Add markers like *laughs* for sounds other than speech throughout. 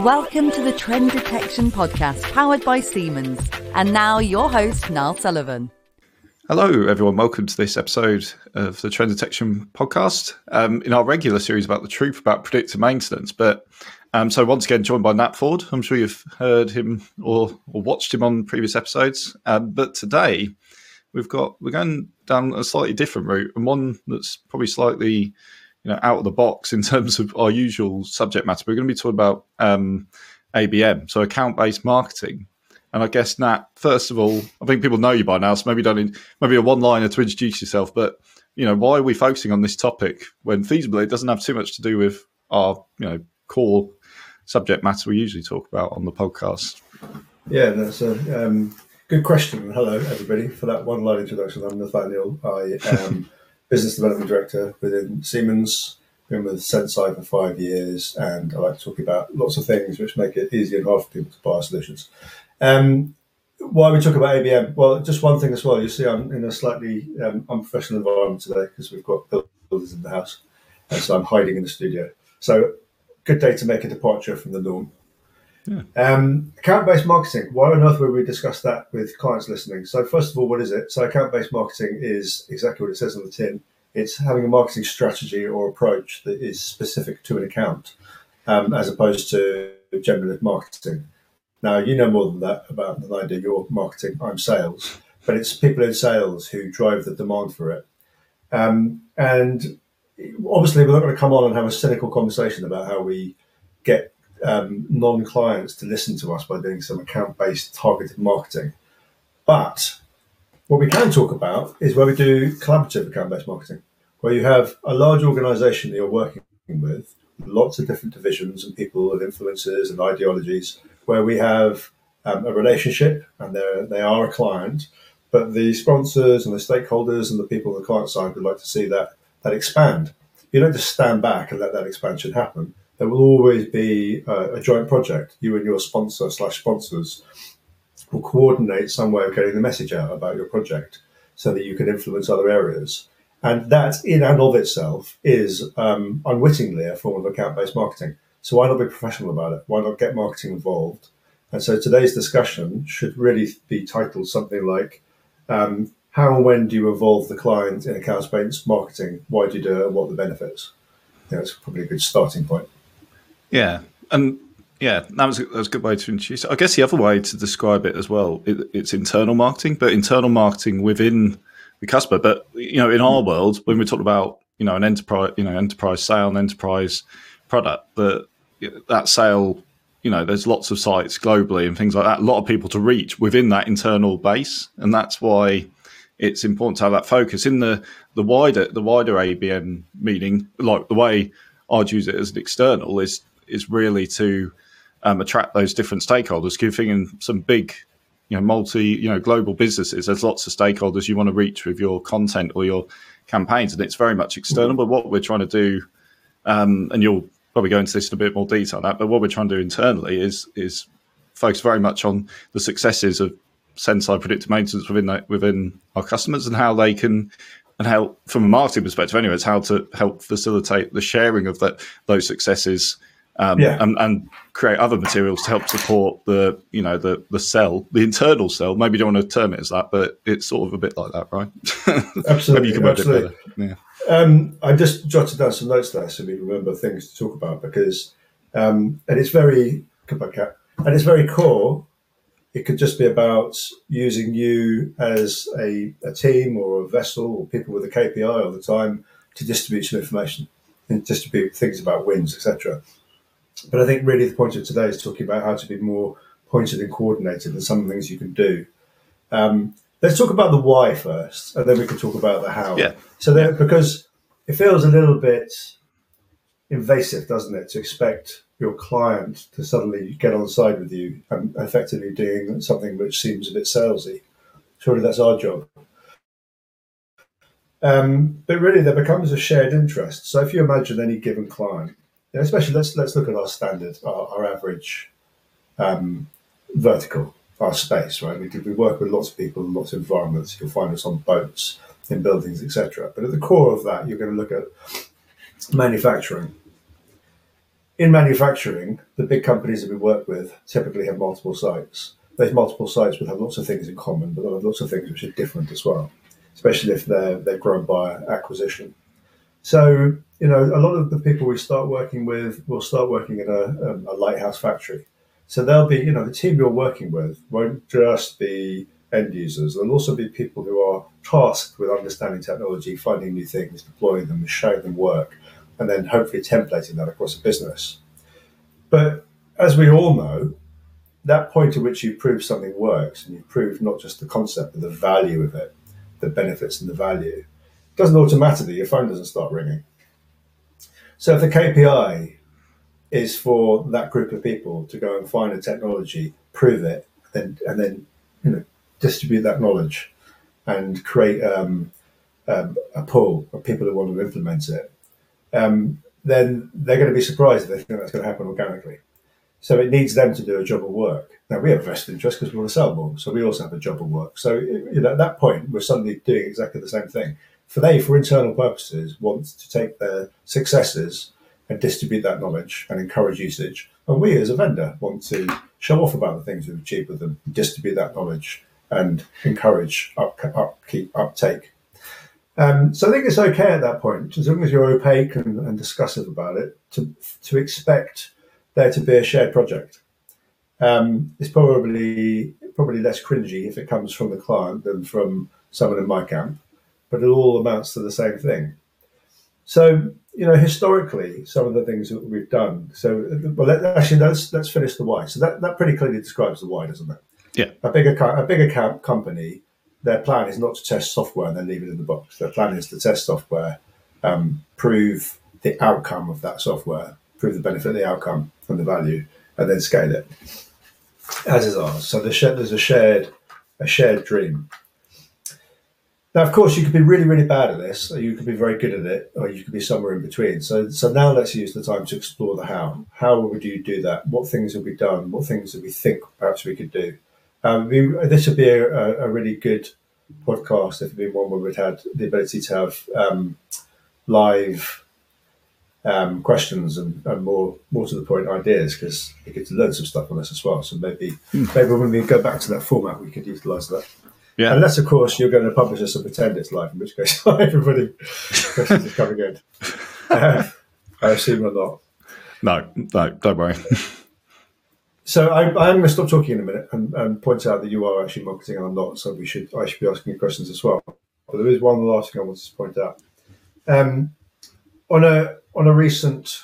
Welcome to the Trend Detection Podcast, powered by Siemens. And now, your host, Niall Sullivan. Hello, everyone. Welcome to this episode of the Trend Detection Podcast um, in our regular series about the truth about predictive maintenance. But um, so, once again, joined by Nat Ford. I'm sure you've heard him or, or watched him on previous episodes. Um, but today, we've got we're going down a slightly different route and one that's probably slightly you know out of the box in terms of our usual subject matter. We're going to be talking about um, ABM, so account based marketing. And I guess Nat, first of all, I think people know you by now, so maybe don't maybe a one liner to introduce yourself. But you know, why are we focusing on this topic when feasibly it doesn't have too much to do with our you know core subject matter we usually talk about on the podcast? Yeah, that's a um, good question. Hello, everybody, for that one line introduction. I'm Nathaniel. I am business development director within Siemens. Been with Senseye for five years, and I like to talk about lots of things which make it easy and hard for people to buy our solutions. Um, why we talk about ABM? Well, just one thing as well. You see, I'm in a slightly um, unprofessional environment today because we've got builders in the house, and so I'm hiding in the studio. So, good day to make a departure from the norm. Um, account-based marketing. Why on earth would we discuss that with clients listening? So first of all, what is it? So account-based marketing is exactly what it says on the tin. It's having a marketing strategy or approach that is specific to an account, um, as opposed to generalist marketing. Now you know more than that about than I do. You're marketing. I'm sales, but it's people in sales who drive the demand for it. Um, and obviously, we're not going to come on and have a cynical conversation about how we get um, non-clients to listen to us by doing some account-based targeted marketing. But what we can talk about is where we do collaborative account-based marketing, where you have a large organization that you're working with, lots of different divisions and people and influences and ideologies, where we have um, a relationship and they are a client, but the sponsors and the stakeholders and the people on the client side would like to see that that expand. You don't just stand back and let that expansion happen there will always be a, a joint project. You and your sponsor slash sponsors will coordinate some way of getting the message out about your project so that you can influence other areas. And that, in and of itself, is um, unwittingly a form of account based marketing. So, why not be professional about it? Why not get marketing involved? And so, today's discussion should really be titled something like um, How and when do you involve the client in account based marketing? Why do you do it? What are the benefits? that's probably a good starting point. Yeah, and yeah, that was, a, that was a good way to introduce it. I guess the other way to describe it as well, it, it's internal marketing, but internal marketing within the customer. But you know, in our world, when we talk about you know an enterprise, you know, enterprise sale, and enterprise product, that that sale, you know, there's lots of sites globally and things like that. A lot of people to reach within that internal base, and that's why it's important to have that focus in the the wider the wider ABM meeting. Like the way I'd use it as an external is is really to um, attract those different stakeholders. Giving some big, you know, multi, you know, global businesses. There's lots of stakeholders you want to reach with your content or your campaigns, and it's very much external. But what we're trying to do, um, and you'll probably go into this in a bit more detail on that. But what we're trying to do internally is is focus very much on the successes of Senseye predictive maintenance within that, within our customers and how they can and how from a marketing perspective anyway it's how to help facilitate the sharing of that those successes um, yeah. and, and, create other materials to help support the you know the the cell, the internal cell. Maybe you don't want to term it as that, but it's sort of a bit like that, right? *laughs* Absolutely. Maybe you can absolutely. Yeah. Um, I just jotted down some notes there so we remember things to talk about because, um, and it's very and it's very core. It could just be about using you as a, a team or a vessel or people with a KPI all the time to distribute some information and distribute things about wins, etc. But I think really the point of today is talking about how to be more pointed and coordinated and some things you can do. Um, let's talk about the why first, and then we can talk about the how. Yeah. So there, because it feels a little bit invasive, doesn't it, to expect your client to suddenly get on side with you and effectively doing something which seems a bit salesy. Surely that's our job. Um, but really, there becomes a shared interest. So if you imagine any given client yeah, especially let's let's look at our standard, our, our average um, vertical, our space, right? We, we work with lots of people in lots of environments. You'll find us on boats, in buildings, etc. But at the core of that, you're going to look at manufacturing. in manufacturing, the big companies that we work with typically have multiple sites. Those multiple sites would have lots of things in common, but they'll have lots of things which are different as well, especially if they're they're grown by acquisition. So, you know, a lot of the people we start working with will start working in a, um, a lighthouse factory. So they'll be, you know, the team you're working with won't just be end users. There'll also be people who are tasked with understanding technology, finding new things, deploying them, showing them work, and then hopefully templating that across a business. But as we all know, that point at which you prove something works and you prove not just the concept but the value of it, the benefits and the value, doesn't automatically, your phone doesn't start ringing. So if the KPI is for that group of people to go and find a technology, prove it, and, and then you know distribute that knowledge and create um, um, a pool of people who want to implement it, um, then they're going to be surprised if they think that's going to happen organically. So it needs them to do a job of work. Now we have vested interest because we want to sell more, so we also have a job of work. So you know, at that point, we're suddenly doing exactly the same thing for they, for internal purposes, want to take their successes and distribute that knowledge and encourage usage. And we, as a vendor, want to show off about the things we've achieved with them, distribute that knowledge, and encourage up, uptake. Um, so I think it's okay at that point, as long as you're opaque and, and discussive about it, to to expect there to be a shared project. Um, it's probably probably less cringy if it comes from the client than from someone in my camp but it all amounts to the same thing. So, you know, historically, some of the things that we've done. So, well, let, actually, let's let's finish the why. So that, that pretty clearly describes the why, doesn't it? Yeah. A bigger a bigger company, their plan is not to test software and then leave it in the box. Their plan is to test software, um, prove the outcome of that software, prove the benefit, the outcome, and the value, and then scale it. As is ours. So there's, there's a shared a shared dream. Now, of course, you could be really, really bad at this, or you could be very good at it, or you could be somewhere in between. So, so now let's use the time to explore the how. How would you do that? What things have we done? What things do we think perhaps we could do? Um, we, this would be a, a, really good podcast if it'd been one where we'd had the ability to have um, live um, questions and, and, more more to the point ideas because we get to learn some stuff on this as well. So maybe mm. maybe when we go back to that format, we could utilise that. Yeah. Unless, of course, you're going to publish us and pretend it's live, in which case *laughs* everybody questions are coming in. Uh, I assume or not. No, no, don't worry. *laughs* so I, I, am going to stop talking in a minute and, and, point out that you are actually marketing and I'm not. So we should I should be asking you questions as well. But there is one last thing I want to point out. Um, on a on a recent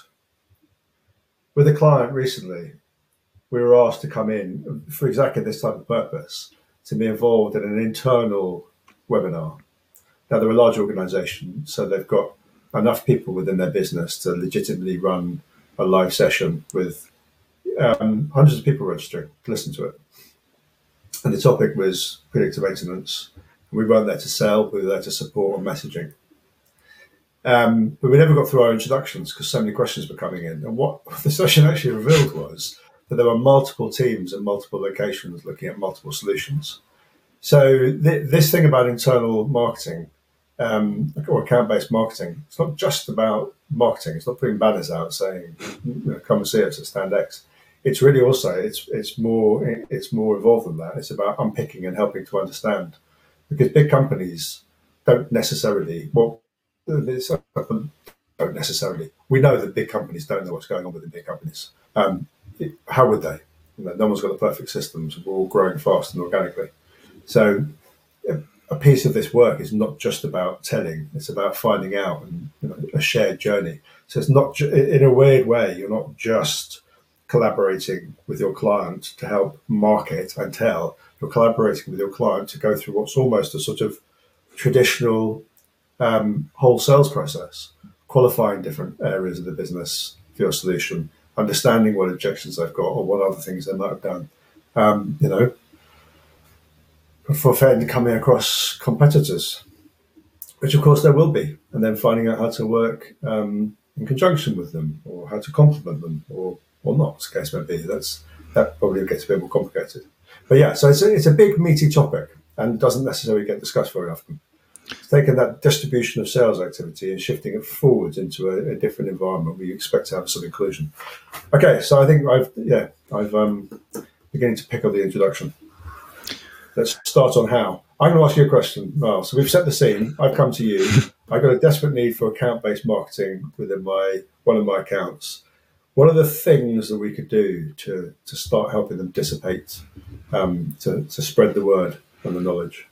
with a client recently, we were asked to come in for exactly this type of purpose to be involved in an internal webinar. Now, they're a large organization, so they've got enough people within their business to legitimately run a live session with um, hundreds of people registering to listen to it. And the topic was predictive maintenance. We weren't there to sell, we were there to support on messaging. Um, but we never got through our introductions because so many questions were coming in. And what *laughs* the session actually revealed was that there are multiple teams in multiple locations looking at multiple solutions. So th- this thing about internal marketing um, or account-based marketing, it's not just about marketing. It's not putting banners out saying, "Come and see us at Stand X." It's really also it's it's more it's more involved than that. It's about unpicking and helping to understand because big companies don't necessarily well don't necessarily. We know that big companies don't know what's going on within big companies. Um, how would they? You know, no one's got the perfect systems. We're all growing fast and organically. So a piece of this work is not just about telling; it's about finding out and you know, a shared journey. So it's not ju- in a weird way. You're not just collaborating with your client to help market and tell. You're collaborating with your client to go through what's almost a sort of traditional um, whole sales process, qualifying different areas of the business for your solution, understanding what objections they've got or what other things they might have done. Um, you know, for then coming across competitors, which of course there will be, and then finding out how to work um, in conjunction with them or how to complement them or or not, as the case may be. That's that probably gets a bit more complicated. But yeah, so it's a, it's a big meaty topic and doesn't necessarily get discussed very often. Taking that distribution of sales activity and shifting it forwards into a, a, different environment where you expect to have some inclusion. Okay, so I think I've yeah I've um, beginning to pick up the introduction. Let's start on how. I'm going to ask you a question, Niall. So we've set the scene. I've come to you. I've got a desperate need for account-based marketing within my one of my accounts. What are the things that we could do to to start helping them dissipate, um, to to spread the word and the knowledge?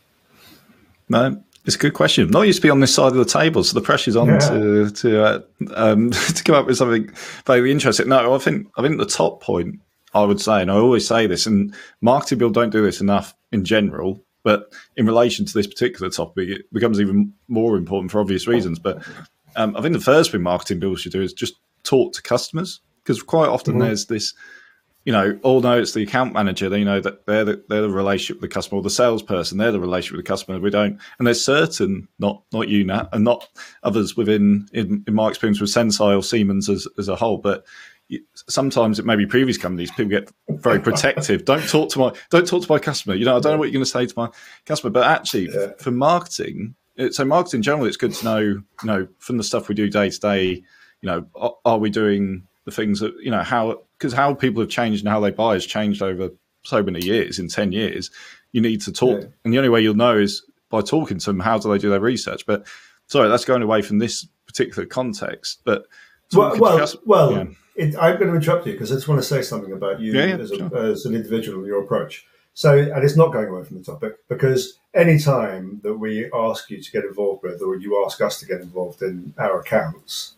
No, it's a good question. Not used to be on this side of the table, so the pressure's on yeah. to to uh, um, *laughs* to come up with something very interesting. No, I think I think the top point I would say, and I always say this, and marketing people don't do this enough in general, but in relation to this particular topic, it becomes even more important for obvious reasons. But um, I think the first thing marketing people should do is just talk to customers because quite often mm-hmm. there's this, you know, all know it's the account manager. They you know that they're the, they're the relationship with the customer, or the salesperson. They're the relationship with the customer. We don't, and there's certain not not you Nat, and not others within in, in my experience with Senseye or Siemens as as a whole, but sometimes it may be previous companies people get very *laughs* protective don't talk to my don't talk to my customer you know i don't know what you're going to say to my customer but actually yeah. for marketing so marketing in general it's good to know you know from the stuff we do day to day you know are, are we doing the things that you know how because how people have changed and how they buy has changed over so many years in 10 years you need to talk yeah. and the only way you'll know is by talking to them how do they do their research but sorry that's going away from this particular context but well, well, just, well yeah it, I'm going to interrupt you because I just want to say something about you yeah, as, a, sure. as, an individual and your approach. So, and it's not going away from the topic because any time that we ask you to get involved with, or you ask us to get involved in our accounts,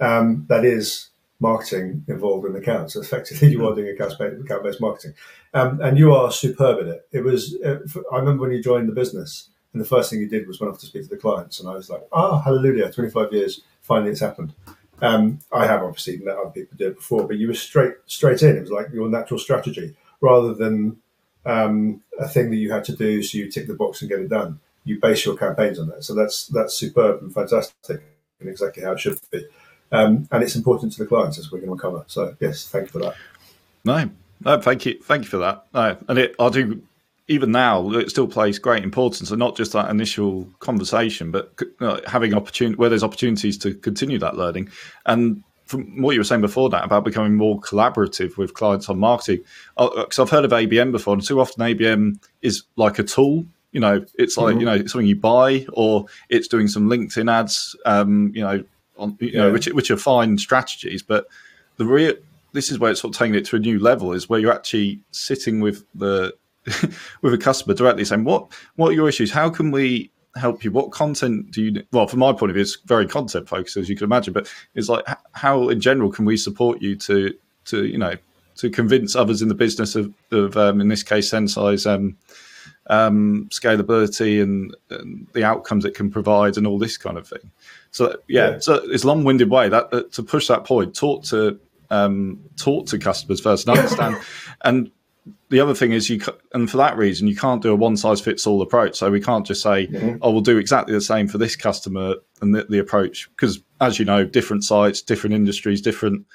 um, that is marketing involved in accounts. Effectively, you are doing a account-based marketing, um, and you are superb at it. It was. Uh, I remember when you joined the business, and the first thing you did was went off to speak to the clients, and I was like, "Ah, oh, hallelujah! Twenty-five years, finally, it's happened." Um, I have obviously let other people do it before, but you were straight straight in. It was like your natural strategy rather than um, a thing that you had to do, so you tick the box and get it done. You base your campaigns on that, so that's that's superb and fantastic, and exactly how it should be. Um, and it's important to the clients as we're going to cover. So yes, thank you for that. No, no, thank you, thank you for that. No, and it, I do even now it still plays great importance and not just that initial conversation but having opportunity where there's opportunities to continue that learning and from what you were saying before that about becoming more collaborative with clients on marketing because uh, i've heard of abm before and too often abm is like a tool you know it's like mm-hmm. you know something you buy or it's doing some linkedin ads um, you know on you yeah. know which, which are fine strategies but the real this is where it's sort of taking it to a new level is where you're actually sitting with the *laughs* with a customer directly saying what what are your issues? How can we help you? What content do you well from my point of view it's very content focused as you can imagine but it's like how in general can we support you to to you know to convince others in the business of, of um, in this case Senseye's um, um, scalability and, and, the outcomes it can provide and all this kind of thing so yeah, yeah. so it's a long-winded way that, that, to push that point talk to um, talk to customers first and understand *laughs* and the other thing is you and for that reason you can't do a one size fits all approach so we can't just say mm-hmm. oh we'll do exactly the same for this customer and the, the approach because as you know different sites different industries different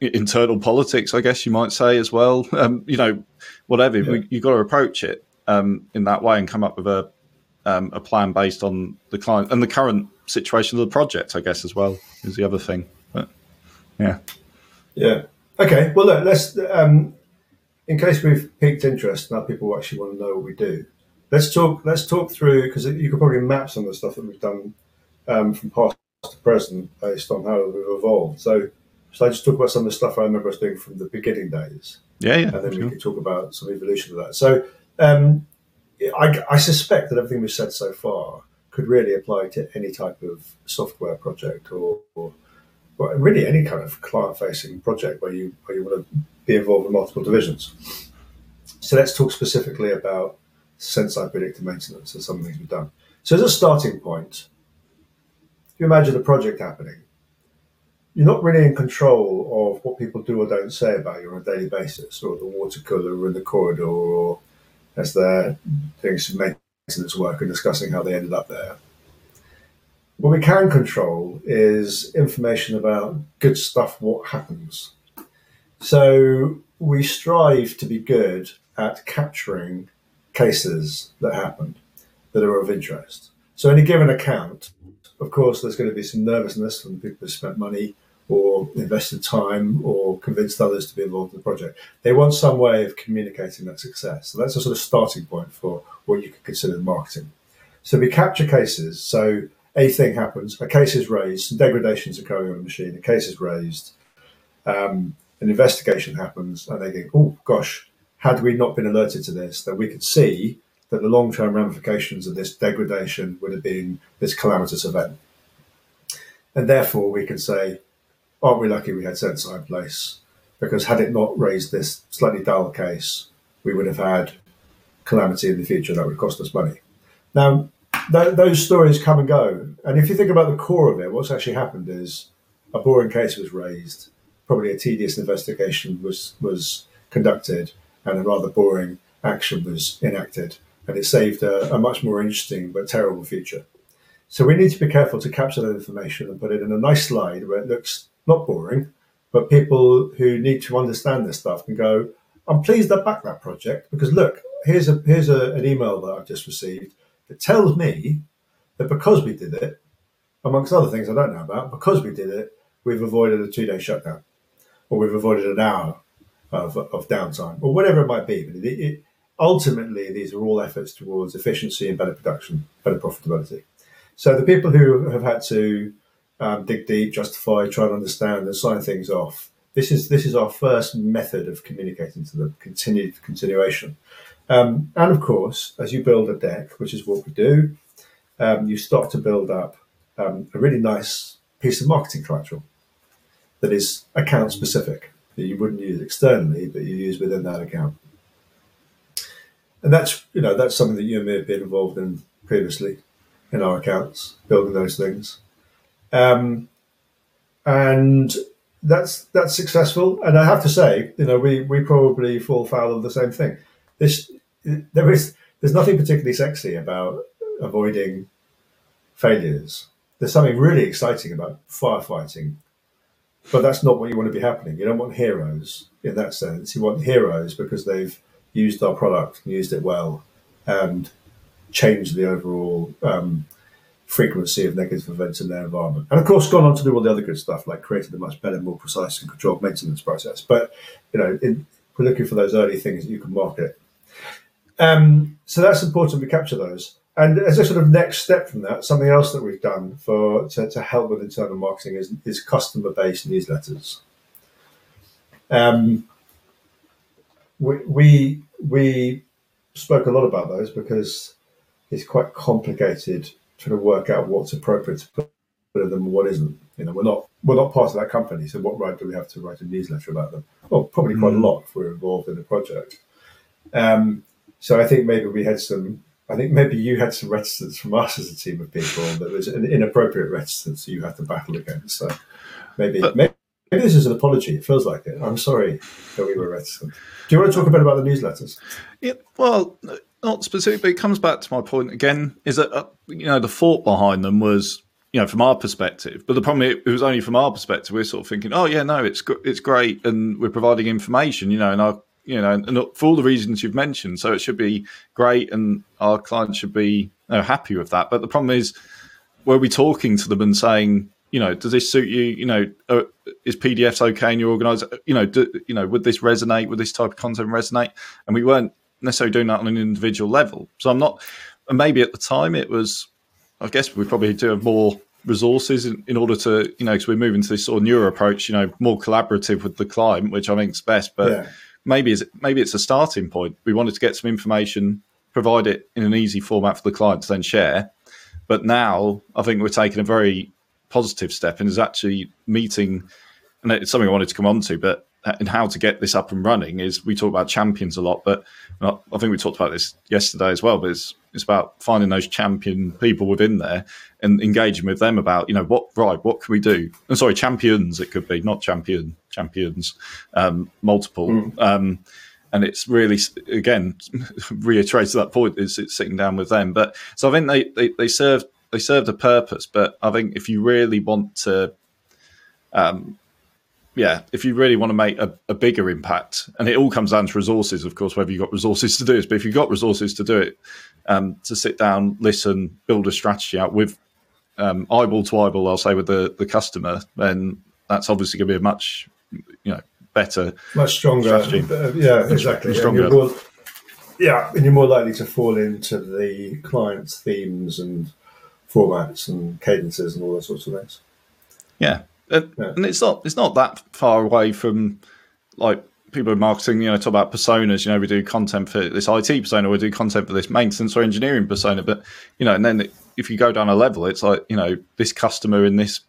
internal politics i guess you might say as well *laughs* um, you know whatever yeah. you've got to approach it um, in that way and come up with a um, a plan based on the client and the current situation of the project i guess as well is the other thing but yeah yeah okay well look, let's um, in case we've piqued interest, now people actually want to know what we do. Let's talk. Let's talk through because you could probably map some of the stuff that we've done um, from past to present based on how we've evolved. So, shall I just talk about some of the stuff I remember us doing from the beginning days? Yeah, yeah. And then sure. we can talk about some evolution of that. So, um, I, I suspect that everything we've said so far could really apply to any type of software project or, or well, really any kind of client-facing project where you where you want to be involved in multiple divisions. So let's talk specifically about Senseye predictive maintenance and some the things we've done. So as a starting point, if you imagine a project happening, you're not really in control of what people do or don't say about you on a daily basis, or the water cooler or in the corridor, or as they're doing some maintenance work and discussing how they ended up there. What we can control is information about good stuff, what happens. So we strive to be good at capturing cases that happened that are of interest. So, in a given account, of course, there's going to be some nervousness from people who spent money or invested time or convinced others to be involved in the project. They want some way of communicating that success. So that's a sort of starting point for what you could consider marketing. So we capture cases. So a thing happens, a case is raised, some degradations occurring on the machine, a case is raised, um, an investigation happens, and they go, oh gosh, had we not been alerted to this, that we could see that the long term ramifications of this degradation would have been this calamitous event. And therefore, we can say, aren't we lucky we had Senseye in place? Because had it not raised this slightly dull case, we would have had calamity in the future that would cost us money. Now, th- those stories come and go. And if you think about the core of it, what's actually happened is a boring case was raised, probably a tedious investigation was, was conducted, and a rather boring action was enacted. And it saved a, a much more interesting but terrible future. So we need to be careful to capture that information and put it in a nice slide where it looks not boring, but people who need to understand this stuff can go, I'm pleased I backed that project because look, here's a here's a, an email that I've just received that tells me that because we did it, amongst other things I don't know about, because we did it, we've avoided a two day shutdown, or we've avoided an hour of, of downtime, or whatever it might be. But it, it, ultimately, these are all efforts towards efficiency and better production, better profitability. So the people who have had to um, dig deep, justify, try and understand, and sign things off. This is this is our first method of communicating to them, continued continuation. Um, and of course, as you build a deck, which is what we do, um, you start to build up um, a really nice piece of marketing collateral that is account specific that you wouldn't use externally, but you use within that account. And that's you know that's something that you and me have been involved in previously in our accounts, building those things. Um, and that's that's successful. And I have to say, you know, we we probably fall foul of the same thing. This there is there's nothing particularly sexy about avoiding failures. There's something really exciting about firefighting, but that's not what you want to be happening. You don't want heroes in that sense. You want heroes because they've used our product, and used it well, and changed the overall um, frequency of negative events in their environment. And of course, gone on to do all the other good stuff, like creating a much better, more precise and controlled maintenance process. But, you know, in, we're looking for those early things that you can market. Um, so that's important we capture those. And as a sort of next step from that, something else that we've done for to, to help with internal marketing is, is customer based newsletters. Um, we, we we spoke a lot about those because it's quite complicated trying to work out what's appropriate to put in them and what isn't. You know, we're not we're not part of that company, so what right do we have to write a newsletter about them? Well, probably quite mm. a lot if we're involved in the project. Um, so I think maybe we had some. I think maybe you had some reticence from us as a team of people that was an inappropriate reticence you had to battle against. So maybe but, maybe, maybe this is an apology. It feels like it. I'm sorry that we were reticent. Do you want to talk a bit about the newsletters? Yeah. Well, not specifically. It comes back to my point again. Is that uh, you know the thought behind them was you know from our perspective, but the problem it, it was only from our perspective. We're sort of thinking, oh yeah, no, it's it's great, and we're providing information, you know, and our you know, and for all the reasons you've mentioned, so it should be great, and our clients should be you know, happy with that. But the problem is, were we talking to them and saying, you know, does this suit you? You know, uh, is PDFs okay in your organizer? You know, do, you know, would this resonate? Would this type of content resonate? And we weren't necessarily doing that on an individual level. So I'm not, and maybe at the time it was, I guess we probably do have more resources in, in order to, you know, because we're moving to this sort of newer approach, you know, more collaborative with the client, which I think is best. But yeah. maybe is maybe it's a starting point. We wanted to get some information, provide it in an easy format for the client to then share. But now I think we're taking a very positive step and is actually meeting, and it's something I wanted to come on to, but and how to get this up and running is we talk about champions a lot, but I think we talked about this yesterday as well. But it's it's about finding those champion people within there and engaging with them about you know what right what can we do? And sorry, champions it could be not champion champions, um, multiple. Mm. Um, and it's really again *laughs* reiterates that point is it's sitting down with them. But so I think they they, they serve they served a purpose. But I think if you really want to um, yeah, if you really want to make a, a, bigger impact, and it all comes down to resources, of course, whether you've got resources to do this, but if you've got resources to do it, um, to sit down, listen, build a strategy out with um, eyeball to eyeball, I'll say, with the, the customer, then that's obviously going to be a much, you know, better, much stronger. Uh, yeah, exactly. Stronger. And more, yeah, and you're more likely to fall into the client's themes and formats and cadences and all those sorts of things. Yeah, yeah. and it's not it's not that far away from like people in marketing. You know, talk about personas. You know, we do content for this IT persona, we do content for this maintenance or engineering persona. But you know, and then if you go down a level, it's like you know this customer in this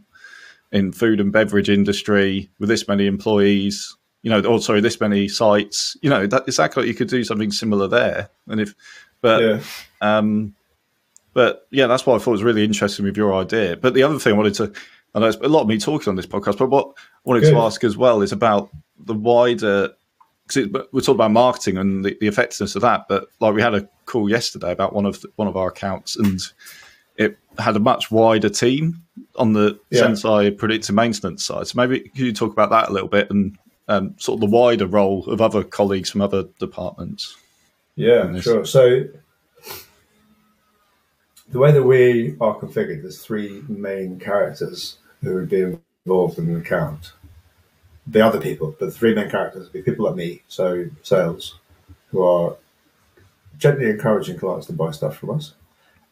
in food and beverage industry with this many employees. You know, or sorry, this many sites. You know, that exactly you could do something similar there. And if, but yeah. um, but yeah, that's why I thought was really interesting with your idea. But the other thing I wanted to I know it's a lot of me talking on this podcast, but what I wanted Good. to ask as well is about the wider because we're talking about marketing and the, the, effectiveness of that. But like we had a call yesterday about one of the, one of our accounts, and it had a much wider team on the yeah. Senseye predictive maintenance side. So maybe could you talk about that a little bit and um, sort of the wider role of other colleagues from other departments? Yeah, sure. So the way that we are configured, there's three main characters who would be involved in an account. The other people, but the three main characters would be people like me, so sales, who are gently encouraging clients to buy stuff from us.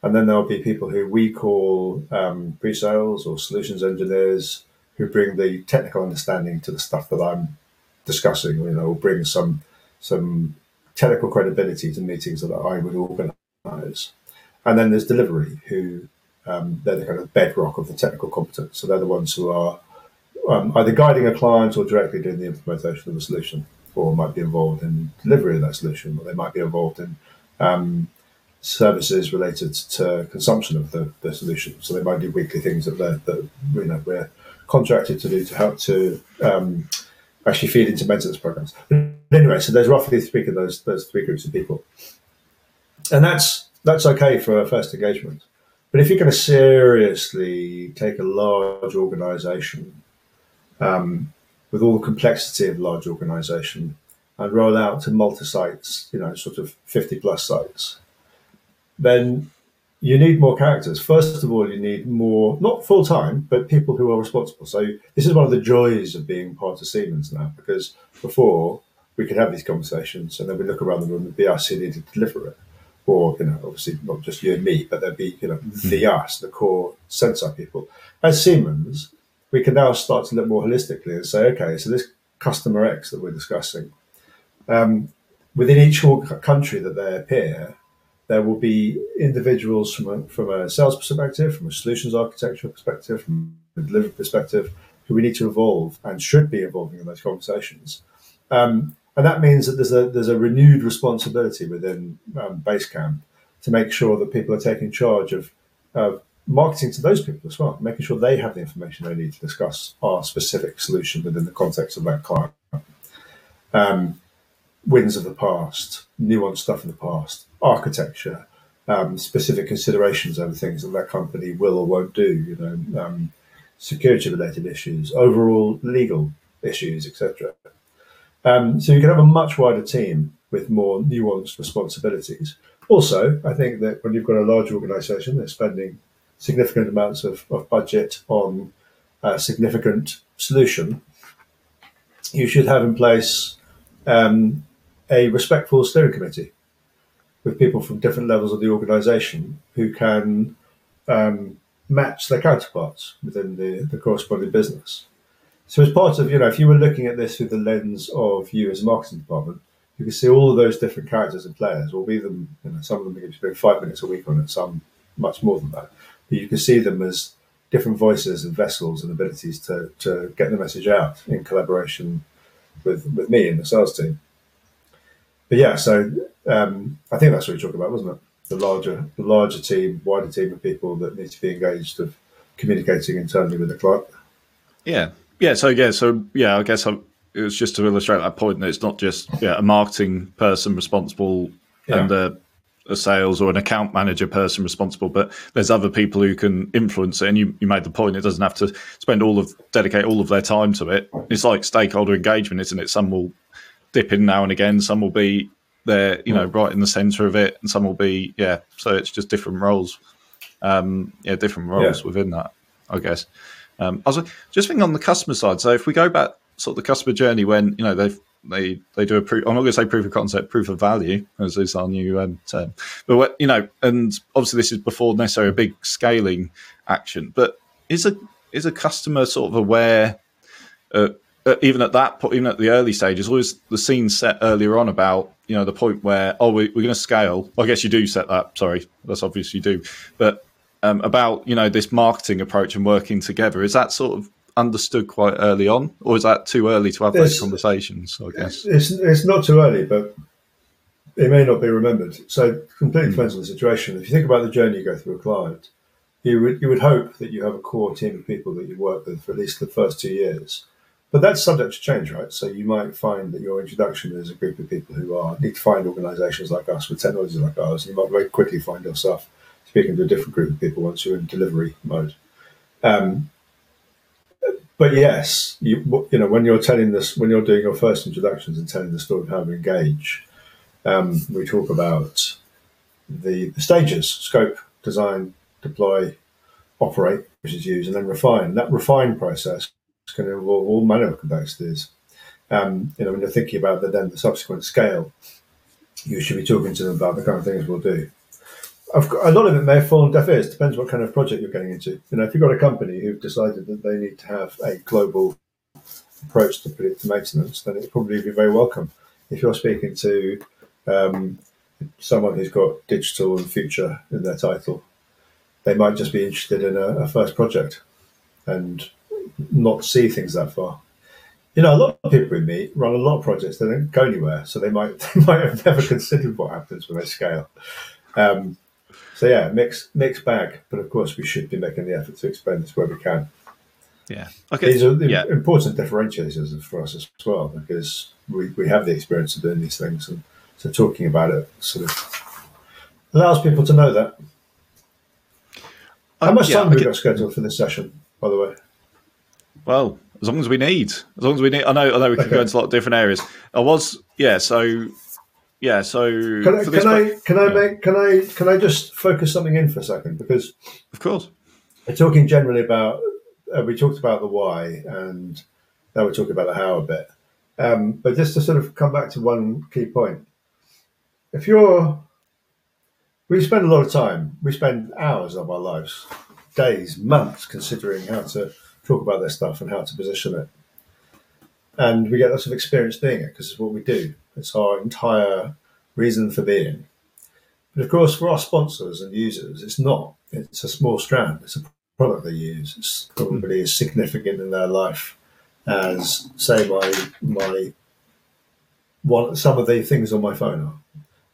And then there'll be people who we call um, pre-sales or solutions engineers who bring the technical understanding to the stuff that I'm discussing. You know, bring some some technical credibility to meetings that I would organise. And then there's delivery, who um, they're the kind of bedrock of the technical competence. So they're the ones who are um, either guiding a client or directly doing the implementation of the solution, or might be involved in delivery of that solution, or they might be involved in um, services related to consumption of the, the solution. So they might do weekly things that, that you know we're contracted to do to help to um, actually feed into maintenance programs. But anyway, so there's roughly speaking those those three groups of people, and that's that's okay for a first engagement. But if you're going to seriously take a large organization um, with all the complexity of a large organization and roll out to multi sites, you know, sort of 50 plus sites, then you need more characters. First of all, you need more, not full time, but people who are responsible. So this is one of the joys of being part of Siemens now, because before we could have these conversations and then we look around the room and be who need to deliver it or you know, obviously not just you and me, but there'd be you know mm-hmm. the us, the core sensor people. As Siemens, we can now start to look more holistically and say, okay, so this customer X that we're discussing, um, within each country that they appear, there will be individuals from a, from a sales perspective, from a solutions architecture perspective, from a delivery perspective, who we need to evolve and should be evolving in those conversations. Um, and that means that there's a there's a renewed responsibility within um, Basecamp to make sure that people are taking charge of uh, marketing to those people as well, making sure they have the information they need to discuss our specific solution within the context of that client. Um, wins of the past, nuanced stuff in the past, architecture, um, specific considerations over things that that company will or won't do, you know, um, security related issues, overall legal issues, etc. Um, so you can have a much wider team with more nuanced responsibilities. Also, I think that when you've got a large organisation that's spending significant amounts of, of budget on a significant solution, you should have in place um, a respectful steering committee with people from different levels of the organisation who can um, match their counterparts within the, the corresponding business. So as part of, you know, if you were looking at this through the lens of you as a marketing department, you can see all of those different characters and players, or be them, you know, some of them you spend five minutes a week on it, some much more than that. But you can see them as different voices and vessels and abilities to, to get the message out in collaboration with, with me and the sales team. But yeah, so um, I think that's what you're talking about, wasn't it? The larger, the larger team, wider team of people that need to be engaged of communicating internally with the client. Yeah, yeah, so yeah, so yeah, I guess I, it was just to illustrate that point that it's not just yeah a marketing person responsible yeah. and a, a sales or an account manager person responsible, but there's other people who can influence it. And you, you made the point; it doesn't have to spend all of dedicate all of their time to it. It's like stakeholder engagement, isn't it? Some will dip in now and again. Some will be there, you know, right in the center of it, and some will be yeah. So it's just different roles. Um, yeah, different roles yeah. within that, I guess. Um, I was just thinking on the customer side. So if we go back sort of the customer journey when you know they've they they do a proof. I'm not going to say proof of concept, proof of value, as is our new um, term. But what, you know, and obviously this is before necessarily a big scaling action. But is a is a customer sort of aware, uh, uh, even at that point, even at the early stages, always the scene set earlier on about you know the point where oh we, are going to scale. I guess you do set that. Sorry, that's obvious you do. But um, about you know this marketing approach and working together is that sort of understood quite early on, or is that too early to have those conversations? I guess it's it's not too early, but it may not be remembered. So completely mm. depends on the situation. If you think about the journey you go through a client, you would you would hope that you have a core team of people that you work with for at least the first two years. But that's subject to change, right? So you might find that your introduction is a group of people who are need to find organisations like us with technologies like ours. And you might very quickly find yourself speaking to a different group of people once you're in delivery mode. Um, but yes, you, you know when you're telling this, when you're doing your first introductions and telling the story of how to engage, um, we talk about the, the, stages: scope, design, deploy, operate, which is used, and then refine. That refine process can involve all manner of complexities. Um, you know, when you're thinking about the, then the subsequent scale, you should be talking to them about the kind of things we'll do a lot of it may have fallen deaf ears. Depends what kind of project you're getting into. You know, if you've got a company who've decided that they need to have a global approach to predictive maintenance, then it's probably be very welcome. If you're speaking to um, someone who's got digital and future in their title, they might just be interested in a, a first project and not see things that far. You know, a lot of people we meet run a lot of projects that don't go anywhere, so they might *laughs* they might have never considered what happens when they scale. Um, so yeah, mixed mixed bag. But of course, we should be making the effort to explain this where we can. Yeah. Okay. These are the yeah. important differentiators for us as well because we, we have the experience of doing these things, and so talking about it sort of allows people to know that. How um, much yeah, time have we got scheduled for this session, by the way? Well, as long as we need. As long as we need. I know. I know we can okay. go into a lot of different areas. I was. Yeah. So yeah. So can I can I, can I make can I can I just focus something in for a second because of course we're talking generally about uh, we talked about the why and now we're talking about the how a bit. Um, but just to sort of come back to one key point, if you're we spend a lot of time, we spend hours of our lives, days, months considering how to talk about this stuff and how to position it. And we get lots of experience doing it because it's what we do. It's our entire reason for being. But of course, for our sponsors and users, it's not. It's a small strand. It's a product they use. It's probably as significant in their life as, say, my my one. Some of the things on my phone are.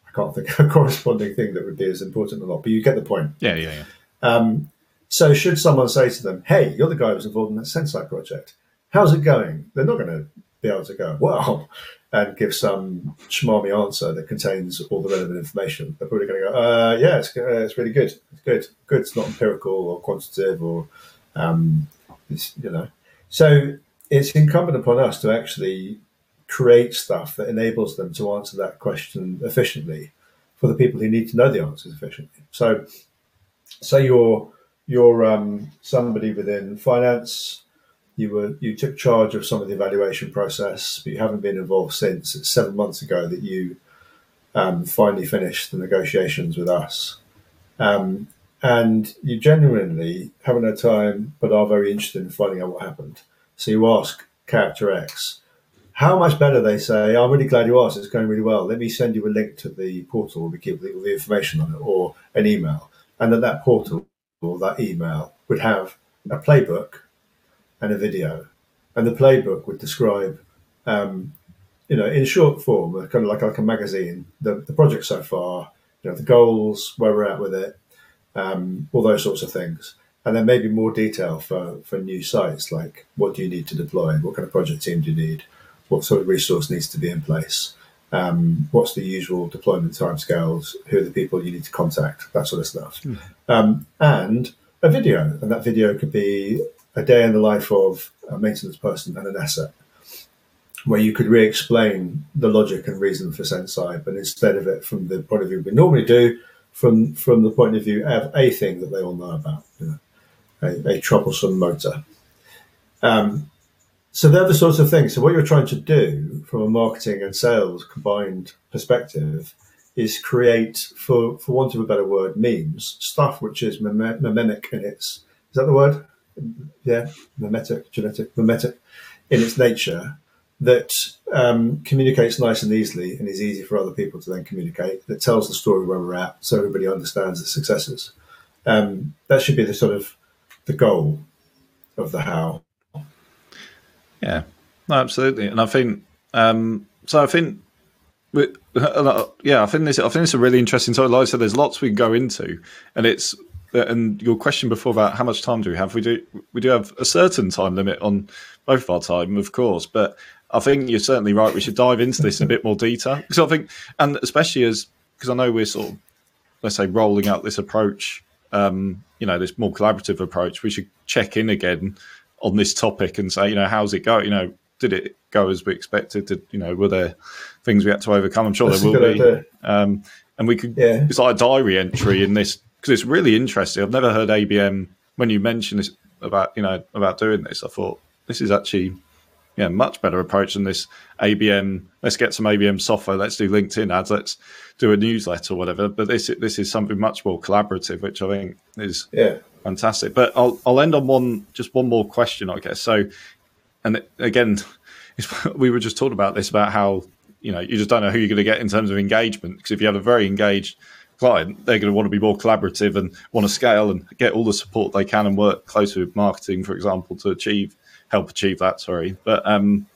I can't think of a *laughs* corresponding thing that would be as important or not. But you get the point. Yeah, yeah, yeah. Um, so, should someone say to them, "Hey, you're the guy who was involved in that Senseye project. How's it going?" They're not going to be able to go, "Well, and give some schmarmy answer that contains all the relevant information, they're probably going to go, uh, yeah, it's, uh, it's really good. It's good. Good. It's not empirical or quantitative or, um, you know. So it's incumbent upon us to actually create stuff that enables them to answer that question efficiently for the people who need to know the answers efficiently. So, say you're you're um, somebody within finance you were you took charge of some of the evaluation process, but you haven't been involved since. It's seven months ago that you um, finally finished the negotiations with us, um, and you genuinely haven't had time, but are very interested in finding out what happened. So you ask Character X, how much better they say. I'm really glad you asked. It's going really well. Let me send you a link to the portal to give the, the information on it, or an email, and then that portal or that email would have a playbook and a video. And the playbook would describe, um, you know, in short form, kind of like, like a magazine, the, the project so far, you know, the goals, where we're at with it, um, all those sorts of things. And then maybe more detail for, for new sites, like what do you need to deploy? What kind of project team do you need? What sort of resource needs to be in place? Um, what's the usual deployment timescales? Who are the people you need to contact? That sort of stuff. Um, and a video, and that video could be a day in the life of a maintenance person and an asset, where you could re-explain the logic and reason for Senseye, but instead of it from the point of view we normally do, from from the point of view of a thing that they all know about, you know, a, a troublesome motor. Um, so they're the sorts of things. So what you're trying to do from a marketing and sales combined perspective is create, for for want of a better word, memes stuff which is mememic in its is that the word? Yeah, memetic, genetic, memetic in its nature that um, communicates nice and easily and is easy for other people to then communicate. That tells the story where we're at, so everybody understands the successes. Um, that should be the sort of the goal of the how. Yeah, no, absolutely, and I think um, so. I think, *laughs* yeah, I think this. I think it's a really interesting topic. Like I said, there's lots we can go into, and it's and your question before about how much time do we have? We do we do have a certain time limit on both of our time, of course, but I think you're certainly right. We should dive into this in a bit more detail because I think, and especially as because I know we're sort of let's say rolling out this approach, um, you know, this more collaborative approach. We should check in again on this topic and say, you know, how's it go? You know, did it go as we expected? Did you know, were there things we had to overcome? I'm sure That's there will be. Um, and we could, Yeah. it's like a diary entry in this because it's really interesting. I've never heard ABM when you mentioned this about you know about doing this. I thought this is actually yeah much better approach than this ABM. Let's get some ABM software. Let's do LinkedIn ads. Let's do a newsletter or whatever. But this this is something much more collaborative, which I think is Yeah. fantastic. But I'll I'll end on one just one more question, I guess. So, and again, *laughs* it's, we were just talking about this about how you know you just don't know who you're going to get in terms of engagement because if you have a very engaged client, they're going to want to be more collaborative and want to scale and get all the support they can and work closely with marketing, for example, to achieve help achieve that. Sorry, but um,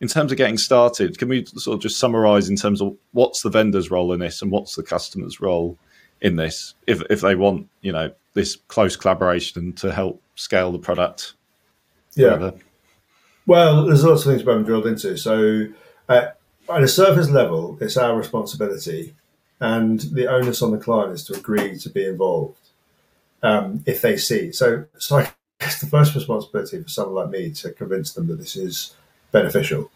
in terms of getting started, can we sort of just summarize in terms of what's the vendor's role in this and what's the customer's role in this if if they want you know this close collaboration to help scale the product? Yeah. further? Well, there's lots of things we haven't drilled into. So, uh, at a surface level, it's our responsibility, and the onus on the client is to agree to be involved um, if they see. So, so I guess the first responsibility for someone like me to convince them that this is beneficial,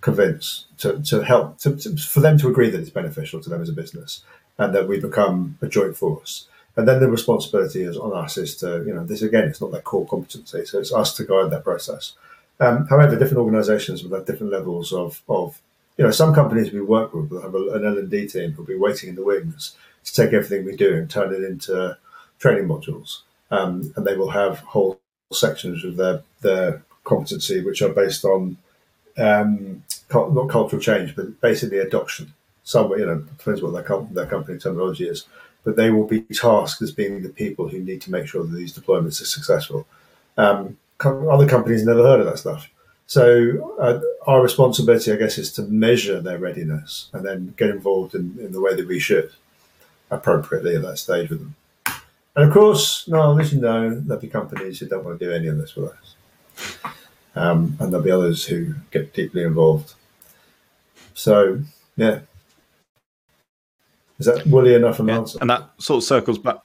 convince to, to help to, to, for them to agree that it's beneficial to them as a business, and that we become a joint force. And then the responsibility is on us is to, you know, this again, it's not their core competency, so it's us to guide that process. Um, however, different organisations will have different levels of, of, you know, some companies we work with will have an L and D team who'll be waiting in the wings to take everything we do and turn it into training modules, um, and they will have whole sections of their their competency which are based on um, not cultural change, but basically adoption. Some, you know, depends what their, their company terminology is, but they will be tasked as being the people who need to make sure that these deployments are successful. Um, other companies never heard of that stuff. So uh, our responsibility, I guess, is to measure their readiness and then get involved in, in the way that we should appropriately at that stage with them. And of course, no, as you know, there'll be companies who don't want to do any of this with us. Um, and there'll be others who get deeply involved. So, yeah. Is that woolly enough an Yeah, answer? and that sort of circles back.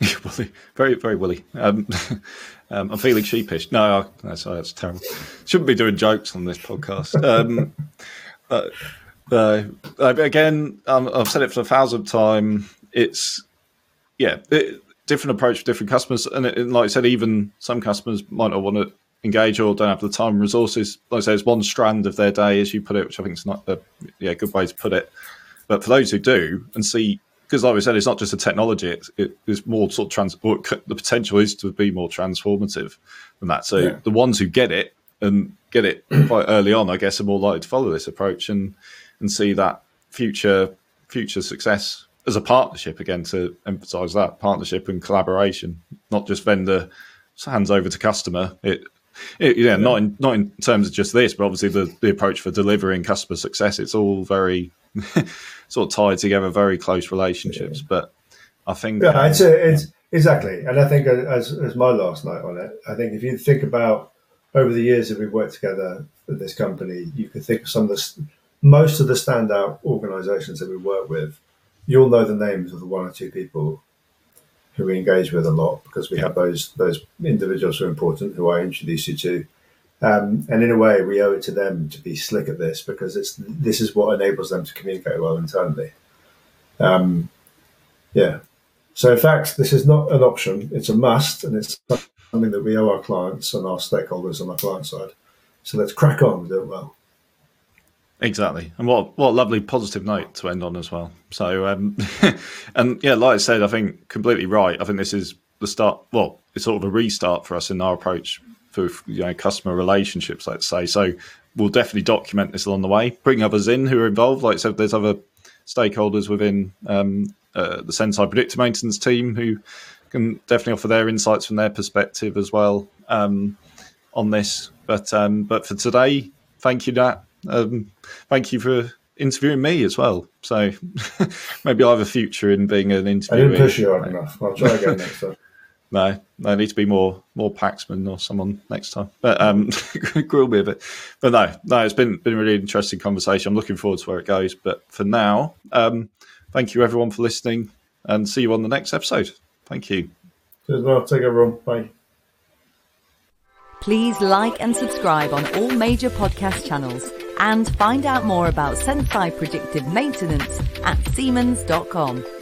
*laughs* woolly, very, very woolly. Um, *laughs* um, I'm feeling sheepish. No, sorry, that's terrible. Shouldn't be doing jokes on this podcast. Um, *laughs* uh, uh, again, um, I've said it for the thousandth time. It's yeah, it, different approach for different customers, and, it, and like I said, even some customers might not want to engage or don't have the time and resources. Like I say, it's one strand of their day, as you put it, which I think is not a yeah good way to put it. But for those who do and see, because like we said, it's not just a technology; it's, it, it's more sort of trans. Or the potential is to be more transformative than that. So Yeah. the ones who get it and get it *clears throat* quite early on, I guess, are more likely to follow this approach and and see that future future success as a partnership. Again, to emphasise that partnership and collaboration, not just vendor hands over to customer. It it, yeah, not in not in terms of just this, but obviously the, the approach for delivering customer success. It's all very *laughs* sort of tied together, very close relationships. But I think Yeah, it's, a, it's exactly, and I think as as my last night on it, I think if you think about over the years that we've worked together at this company, you can think of some of the most of the standout organisations that we work with, you'll know the names of the one or two people who we engage with a lot because we have those those individuals who are important who I introduce you to. Um, and in a way, we owe it to them to be slick at this because it's this is what enables them to communicate well internally. Um, yeah. So in fact, this is not an option; it's a must, and it's something that we owe our clients and our stakeholders on our client side. So let's crack on and do it well. Exactly, and what what a lovely positive note to end on as well. So, um, *laughs* and yeah, like I said, I think completely right. I think this is the start. Well, it's sort of a restart for us in our approach for you know customer relationships. Let's say so. We'll definitely document this along the way. Bring others in who are involved. Like I said, there's other stakeholders within um, uh, the Senseye predictive maintenance team who can definitely offer their insights from their perspective as well um, on this. But um, but for today, thank you, Nat. Um, thank you for interviewing me as well. So *laughs* maybe I have a future in being an interviewer. I didn't push you hard enough. I'll try again next time. *laughs* No, I need to be more more Paxman or someone next time. But um, *laughs* grill me a bit. But no, no, it's been been a really interesting conversation. I'm looking forward to where it goes. But for now, um, thank you everyone for listening, and see you on the next episode. Thank you. Cheers, well. Take care, everyone. Bye. Please like and subscribe on all major podcast channels and find out more about Senseye predictive maintenance at Siemens.com.